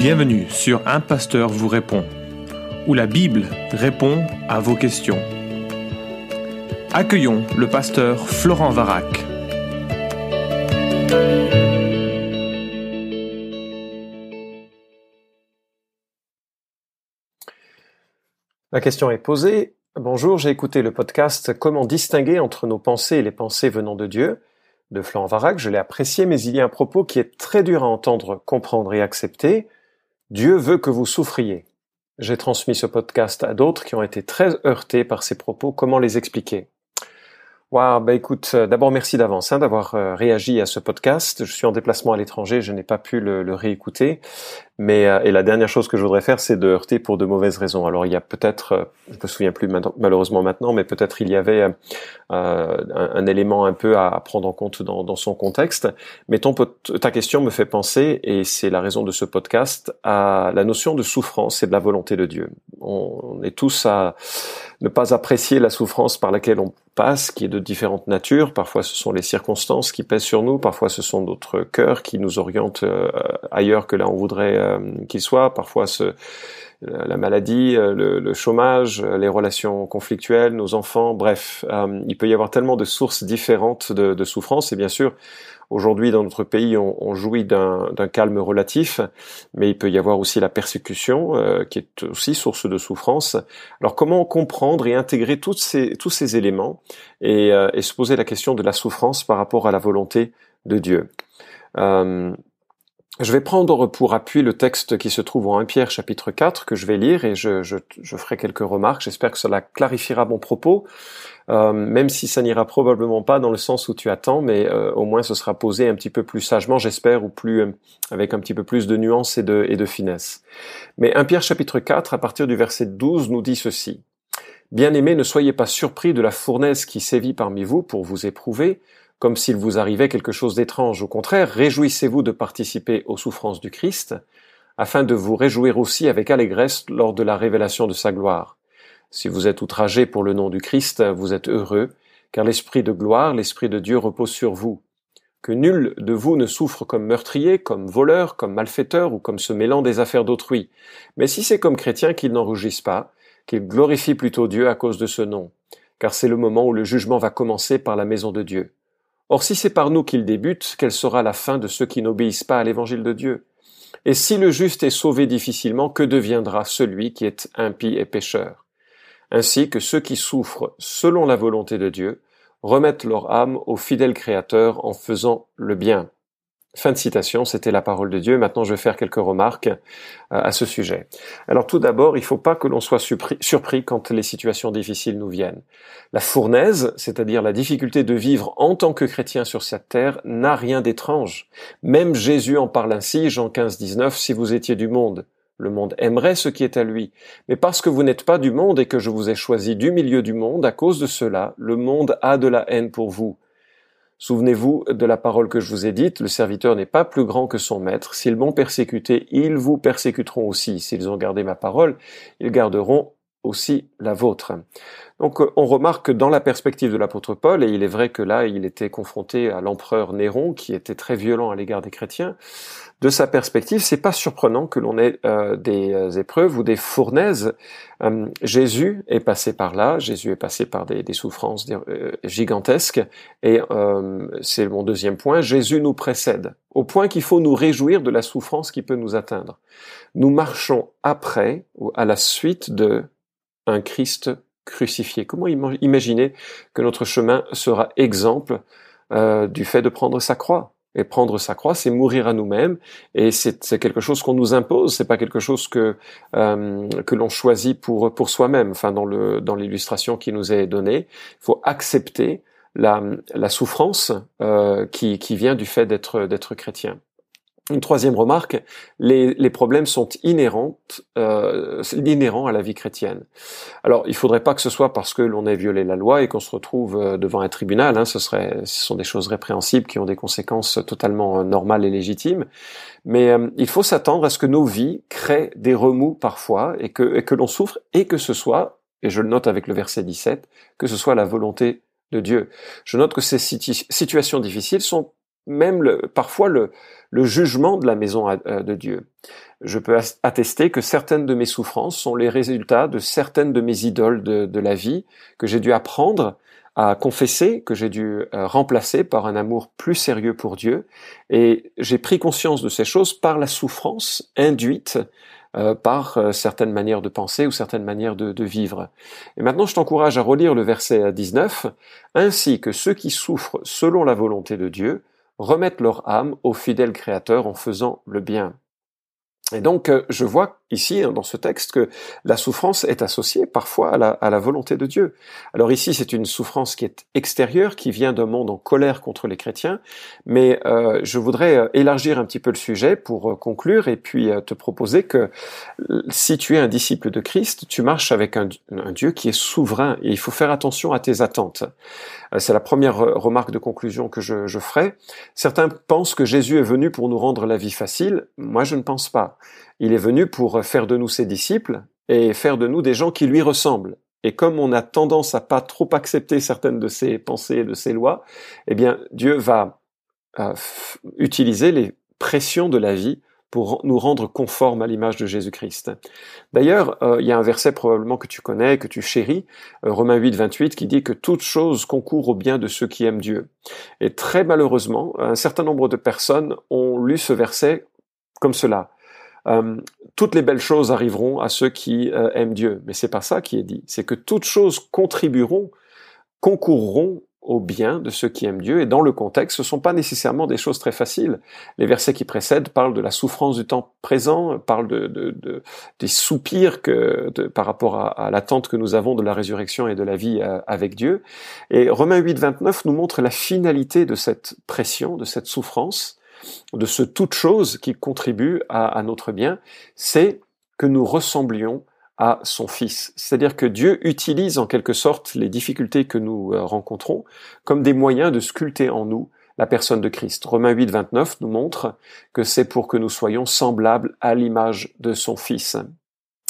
Bienvenue sur Un Pasteur vous répond, où la Bible répond à vos questions. Accueillons le pasteur Florent Varac. La question est posée. Bonjour, j'ai écouté le podcast Comment distinguer entre nos pensées et les pensées venant de Dieu de Florent Varac. Je l'ai apprécié, mais il y a un propos qui est très dur à entendre, comprendre et accepter. Dieu veut que vous souffriez. J'ai transmis ce podcast à d'autres qui ont été très heurtés par ces propos. Comment les expliquer? Wow, bah écoute, euh, d'abord merci d'avance hein, d'avoir euh, réagi à ce podcast. Je suis en déplacement à l'étranger, je n'ai pas pu le, le réécouter. Mais euh, et la dernière chose que je voudrais faire, c'est de heurter pour de mauvaises raisons. Alors il y a peut-être, je me souviens plus malheureusement maintenant, mais peut-être il y avait euh, un, un, élément un peu à, prendre en compte dans, dans son contexte. Mais ton, ta question me fait penser, et c'est la raison de ce podcast, à la notion de souffrance et de la volonté de Dieu. On, est tous à ne pas apprécier la souffrance par laquelle on passe, qui est de différentes natures. Parfois, ce sont les circonstances qui pèsent sur nous. Parfois, ce sont notre cœur qui nous oriente euh, ailleurs que là on voudrait euh, qu'il soit. Parfois, ce, la maladie, euh, le, chômage, les relations conflictuelles, nos enfants. Bref, il peut y avoir tellement de sources différentes de, de souffrance. Et bien sûr, Aujourd'hui, dans notre pays, on, on jouit d'un calme relatif, mais il peut y avoir aussi la persécution, euh, qui est aussi source de souffrance. Alors, comment comprendre et intégrer toutes ces, tous ces éléments et, euh, et, se poser la question de la souffrance par rapport à la volonté de Dieu? Euh, je vais prendre pour appui le texte qui se trouve en 1 Pierre chapitre 4 que je vais lire et je, ferai quelques remarques. J'espère que cela clarifiera mon propos, euh, même si ça n'ira probablement pas dans le sens où tu attends, mais euh, au moins ce sera posé un petit peu plus sagement, j'espère, ou plus euh, avec un petit peu plus de nuance et de, et de finesse. Mais 1 Pierre chapitre 4, à partir du verset 12, nous dit ceci. Bien-aimés, ne soyez pas surpris de la fournaise qui sévit parmi vous pour vous éprouver, comme s'il vous arrivait quelque chose d'étrange. Au contraire, réjouissez-vous de participer aux souffrances du Christ, afin de vous réjouir aussi avec allégresse lors de la révélation de sa gloire. Si vous êtes outragé pour le nom du Christ, vous êtes heureux, car l'Esprit de gloire, l'Esprit de Dieu repose sur vous. Que nul de vous ne souffre comme meurtrier, comme voleur, comme malfaiteur ou comme se mêlant des affaires d'autrui. Mais si c'est comme chrétien qu'il n'en rougisse pas, qu'il glorifie plutôt Dieu à cause de ce nom, car c'est le moment où le jugement va commencer par la maison de Dieu. Or si c'est par nous qu'il débute, quelle sera la fin de ceux qui n'obéissent pas à l'évangile de Dieu? Et si le juste est sauvé difficilement, que deviendra celui qui est impie et pécheur? Ainsi que ceux qui souffrent selon la volonté de Dieu remettent leur âme au fidèle Créateur en faisant le bien. Fin de citation, c'était la parole de Dieu. Maintenant, je vais faire quelques remarques euh, à ce sujet. Alors tout d'abord, il ne faut pas que l'on soit surpris quand les situations difficiles nous viennent. La fournaise, c'est-à-dire la difficulté de vivre en tant que chrétien sur cette terre, n'a rien d'étrange. Même Jésus en parle ainsi, Jean 15, 19, si vous étiez du monde. Le monde aimerait ce qui est à lui. Mais parce que vous n'êtes pas du monde et que je vous ai choisi du milieu du monde, à cause de cela, le monde a de la haine pour vous. Souvenez-vous de la parole que je vous ai dite, le serviteur n'est pas plus grand que son maître. S'ils m'ont persécuté, ils vous persécuteront aussi. S'ils ont gardé ma parole, ils garderont aussi la vôtre. Donc on remarque que dans la perspective de l'apôtre Paul, et il est vrai que là il était confronté à l'empereur Néron qui était très violent à l'égard des chrétiens, de sa perspective, c'est pas surprenant que l'on ait euh, des euh, épreuves ou des fournaises. Euh, Jésus est passé par là, Jésus est passé par des souffrances gigantesques, et c'est mon deuxième point, Jésus nous précède, au point qu'il faut nous réjouir de la souffrance qui peut nous atteindre. Nous marchons après ou à la suite de un Christ crucifié. Comment imaginer que notre chemin sera exemple du fait de prendre sa croix? Et prendre sa croix, c'est mourir à nous-mêmes, et c'est quelque chose qu'on nous impose. C'est pas quelque chose que euh, que l'on choisit pour pour soi-même. Enfin, dans le dans l'illustration qui nous est donnée, il faut accepter la la souffrance euh, qui qui vient du fait d'être d'être chrétien. Une troisième remarque, les, les problèmes sont inhérents, euh, inhérents à la vie chrétienne. Alors, il faudrait pas que ce soit parce que l'on ait violé la loi et qu'on se retrouve euh, devant un tribunal. Hein, ce serait, ce sont des choses répréhensibles qui ont des conséquences totalement euh, normales et légitimes. Mais euh, il faut s'attendre à ce que nos vies créent des remous parfois et que, et que l'on souffre et que ce soit, et je le note avec le verset 17, que ce soit la volonté de Dieu. Je note que ces situations difficiles sont même le, parfois le, le jugement de la maison euh, de Dieu. Je peux attester que certaines de mes souffrances sont les résultats de certaines de mes idoles de, de la vie que j'ai dû apprendre à confesser, que j'ai dû euh, remplacer par un amour plus sérieux pour Dieu. Et j'ai pris conscience de ces choses par la souffrance induite euh, par euh, certaines manières de penser ou certaines manières de, de vivre. Et maintenant, je t'encourage à relire le verset 19, ainsi que ceux qui souffrent selon la volonté de Dieu remettent leur âme au fidèle Créateur en faisant le bien. Et donc, euh, je vois ici, hein, dans ce texte, que la souffrance est associée parfois à la, volonté de Dieu. Alors ici, c'est une souffrance qui est extérieure, qui vient d'un monde en colère contre les chrétiens, mais euh, je voudrais euh, élargir un petit peu le sujet pour conclure et puis te proposer que si tu es un disciple de Christ, tu marches avec un, Dieu qui est souverain et il faut faire attention à tes attentes. C'est la première remarque de conclusion que je ferai. Certains pensent que Jésus est venu pour nous rendre la vie facile. Moi, je ne pense pas. Il est venu pour faire de nous ses disciples et faire de nous des gens qui lui ressemblent. Et comme on a tendance à pas trop accepter certaines de ses pensées et de ses lois, eh bien, Dieu va euh, utiliser les pressions de la vie pour nous rendre conformes à l'image de Jésus-Christ. D'ailleurs, euh, il y a un verset probablement que tu connais, que tu chéris, euh, Romains 8, 28, qui dit que toute chose concourt au bien de ceux qui aiment Dieu. Et très malheureusement, un certain nombre de personnes ont lu ce verset comme cela. Euh, toutes les belles choses arriveront à ceux qui euh, aiment Dieu. Mais c'est pas ça qui est dit. C'est que toutes choses contribueront, concourront au bien de ceux qui aiment Dieu. Et dans le contexte, ce sont pas nécessairement des choses très faciles. Les versets qui précèdent parlent de la souffrance du temps présent, parlent de, de, des soupirs que, par rapport à, l'attente que nous avons de la résurrection et de la vie euh, avec Dieu. Et Romains 8, 29 nous montre la finalité de cette pression, de cette souffrance de ce toute chose qui contribue à, notre bien, c'est que nous ressemblions à son Fils. C'est-à-dire que Dieu utilise en quelque sorte les difficultés que nous euh, rencontrons comme des moyens de sculpter en nous la personne de Christ. Romains 8, 29 nous montre que c'est pour que nous soyons semblables à l'image de son Fils.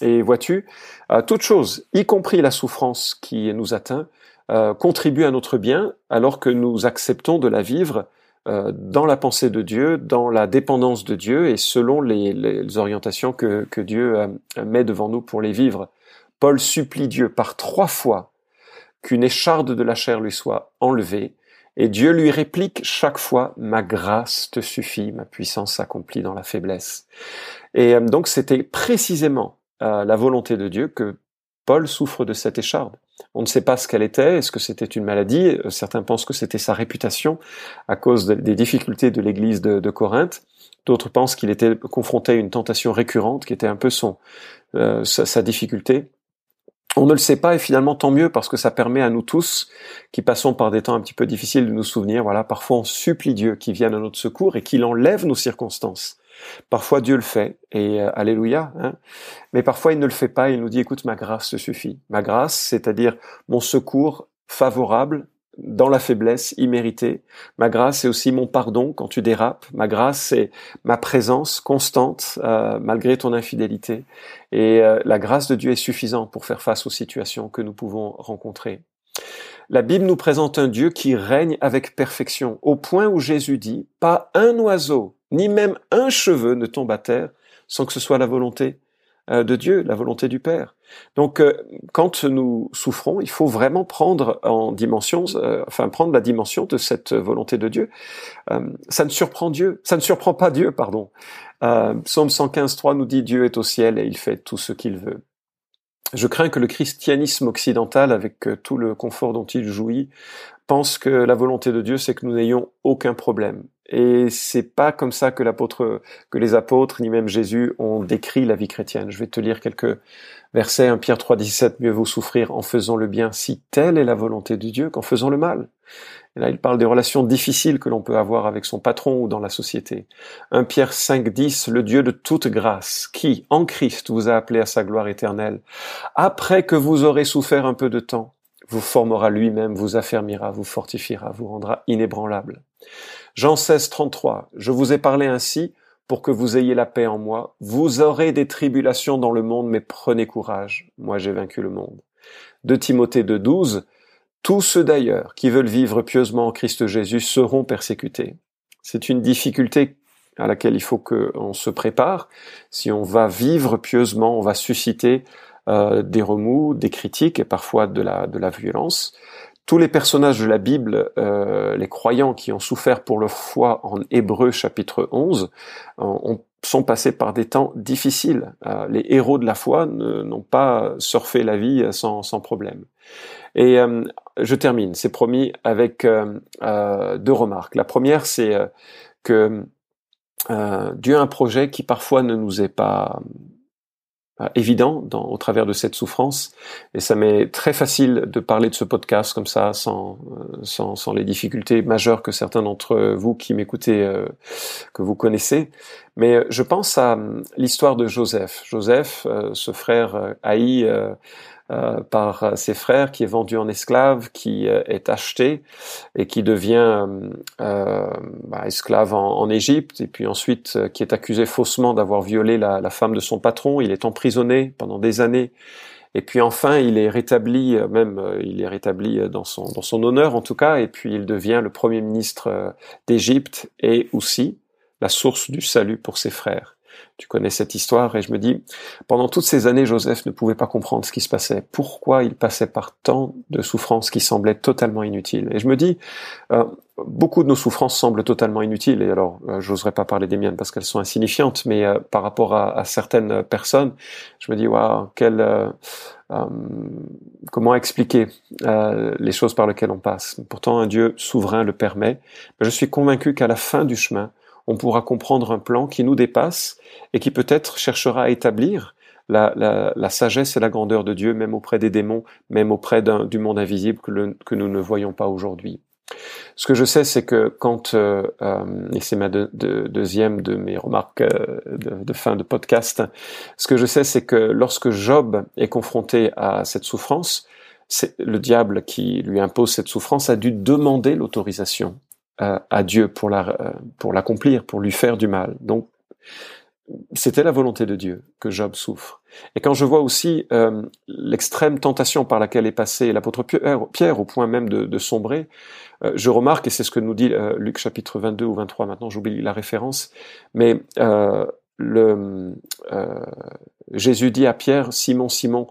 Et vois-tu, euh, toute chose, y compris la souffrance qui nous atteint, euh, contribue à notre bien alors que nous acceptons de la vivre dans la pensée de Dieu, dans la dépendance de Dieu et selon les, orientations que, Dieu euh, met devant nous pour les vivre. Paul supplie Dieu par trois fois qu'une écharde de la chair lui soit enlevée, et Dieu lui réplique chaque fois, ma grâce te suffit, ma puissance s'accomplit dans la faiblesse. Et euh, donc c'était précisément la volonté de Dieu que Paul souffre de cette écharde. On ne sait pas ce qu'elle était. Est-ce que c'était une maladie euh, Certains pensent que c'était sa réputation à cause des difficultés de l'Église de, Corinthe. D'autres pensent qu'il était confronté à une tentation récurrente, qui était un peu son euh, sa, difficulté. On ne le sait pas et finalement tant mieux parce que ça permet à nous tous qui passons par des temps un petit peu difficiles de nous souvenir. Voilà, parfois on supplie Dieu qu'il vienne à notre secours et qu'il enlève nos circonstances. Parfois Dieu le fait, et euh, alléluia, hein. mais parfois il ne le fait pas, il nous dit écoute, ma grâce te suffit. Ma grâce, c'est-à-dire mon secours favorable dans la faiblesse imméritée. Ma grâce, c'est aussi mon pardon quand tu dérapes. Ma grâce, c'est ma présence constante euh, malgré ton infidélité. Et euh, la grâce de Dieu est suffisante pour faire face aux situations que nous pouvons rencontrer. La Bible nous présente un Dieu qui règne avec perfection, au point où Jésus dit, pas un oiseau ni même un cheveu ne tombe à terre sans que ce soit la volonté euh, de Dieu, la volonté du Père. Donc, euh, quand nous souffrons, il faut vraiment prendre en dimension, euh, enfin prendre la dimension de cette volonté de Dieu. ça ne surprend Dieu, ça ne surprend pas Dieu, pardon. Psaume 115.3 nous dit Dieu est au ciel et il fait tout ce qu'il veut. Je crains que le christianisme occidental, avec tout le confort dont il jouit, pense que la volonté de Dieu, c'est que nous n'ayons aucun problème. Et c'est pas comme ça que l'apôtre, que les apôtres, ni même Jésus ont décrit la vie chrétienne. Je vais te lire quelques versets. 1 Pierre 3, 17. Mieux vaut souffrir en faisant le bien si telle est la volonté de Dieu qu'en faisant le mal. Et là, il parle des relations difficiles que l'on peut avoir avec son patron ou dans la société. 1 Pierre 5, 10. Le Dieu de toute grâce, qui, en Christ, vous a appelé à sa gloire éternelle, après que vous aurez souffert un peu de temps, vous formera lui-même, vous affermira, vous fortifiera, vous rendra inébranlable. Jean 16, 33. Je vous ai parlé ainsi pour que vous ayez la paix en moi. Vous aurez des tribulations dans le monde, mais prenez courage. Moi, j'ai vaincu le monde. De Timothée 2, 12. Tous ceux d'ailleurs qui veulent vivre pieusement en Christ Jésus seront persécutés. C'est une difficulté à laquelle il faut qu'on se prépare. Si on va vivre pieusement, on va susciter euh, des remous, des critiques et parfois de la, de la violence. Tous les personnages de la Bible, euh, les croyants qui ont souffert pour leur foi en Hébreu chapitre 11, ont, sont passés par des temps difficiles. Euh, les héros de la foi n'ont pas surfé la vie sans, sans problème. Et euh, je termine, c'est promis, avec euh, deux remarques. La première, c'est que Dieu a un projet qui parfois ne nous est pas évident dans, au travers de cette souffrance. Et ça m'est très facile de parler de ce podcast comme ça, sans, sans, sans les difficultés majeures que certains d'entre vous qui m'écoutez, euh, que vous connaissez. Mais je pense à l'histoire de Joseph. Joseph, euh, ce frère euh, haï euh, par ses frères, qui est vendu en esclave, qui euh, est acheté et qui devient euh, bah, esclave en, Égypte, et puis ensuite qui est accusé faussement d'avoir violé la, la, femme de son patron. Il est emprisonné pendant des années. Et puis enfin, il est rétabli, même il est rétabli dans son, dans son honneur en tout cas, et puis il devient le premier ministre d'Égypte et aussi la source du salut pour ses frères. Tu connais cette histoire et je me dis, pendant toutes ces années, Joseph ne pouvait pas comprendre ce qui se passait. Pourquoi il passait par tant de souffrances qui semblaient totalement inutiles? Et je me dis, euh, beaucoup de nos souffrances semblent totalement inutiles. Et alors, euh, j'oserais pas parler des miennes parce qu'elles sont insignifiantes, mais euh, par rapport à, certaines personnes, je me dis, waouh, quel comment expliquer les choses par lesquelles on passe? Pourtant, un Dieu souverain le permet. Je suis convaincu qu'à la fin du chemin, on pourra comprendre un plan qui nous dépasse et qui peut-être cherchera à établir la, la, sagesse et la grandeur de Dieu, même auprès des démons, même auprès du monde invisible que, que, nous ne voyons pas aujourd'hui. Ce que je sais, c'est que quand, euh, euh, et c'est ma deuxième de mes remarques euh, de, de, fin de podcast, ce que je sais, c'est que lorsque Job est confronté à cette souffrance, c'est le diable qui lui impose cette souffrance a dû demander l'autorisation à Dieu pour la, pour l'accomplir, pour lui faire du mal. Donc, c'était la volonté de Dieu que Job souffre. Et quand je vois aussi euh, l'extrême tentation par laquelle est passé l'apôtre Pierre, au point même de, de sombrer, euh, je remarque, et c'est ce que nous dit euh, Luc chapitre 22 ou 23, maintenant j'oublie la référence, mais le, Jésus dit à Pierre, Simon, Simon,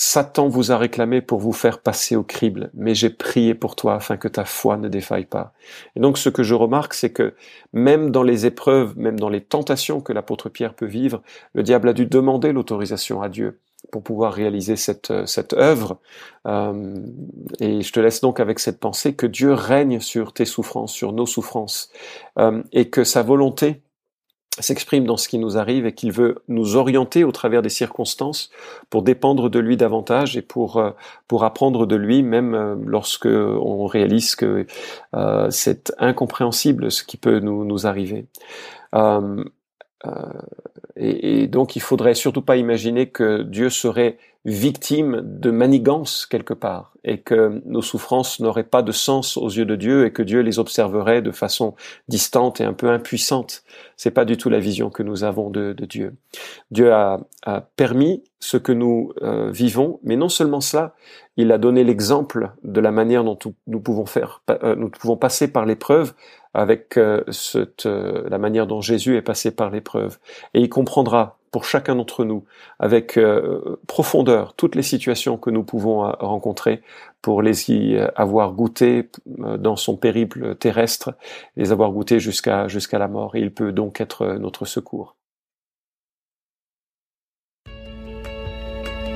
Satan vous a réclamé pour vous faire passer au crible, mais j'ai prié pour toi afin que ta foi ne défaille pas. Et donc ce que je remarque, c'est que même dans les épreuves, même dans les tentations que l'apôtre Pierre peut vivre, le diable a dû demander l'autorisation à Dieu pour pouvoir réaliser cette, cette œuvre. Euh, et je te laisse donc avec cette pensée que Dieu règne sur tes souffrances, sur nos souffrances, euh, et que sa volonté s'exprime dans ce qui nous arrive et qu'il veut nous orienter au travers des circonstances pour dépendre de lui davantage et pour euh, pour apprendre de lui même euh, lorsque on réalise que euh, c'est incompréhensible ce qui peut nous nous arriver. Et, et, donc il faudrait surtout pas imaginer que Dieu serait victime de manigance quelque part et que nos souffrances n'auraient pas de sens aux yeux de Dieu et que Dieu les observerait de façon distante et un peu impuissante. C'est pas du tout la vision que nous avons de, Dieu. Dieu a, permis ce que nous euh, vivons, mais non seulement cela, il a donné l'exemple de la manière dont nous pouvons faire, euh, nous pouvons passer par l'épreuve avec euh, cette, la manière dont Jésus est passé par l'épreuve. Et il comprendra pour chacun d'entre nous avec euh, profondeur toutes les situations que nous pouvons euh, rencontrer pour les y euh, avoir goûté dans son périple terrestre, les avoir goûté jusqu'à jusqu'à la mort. Et il peut donc être notre secours.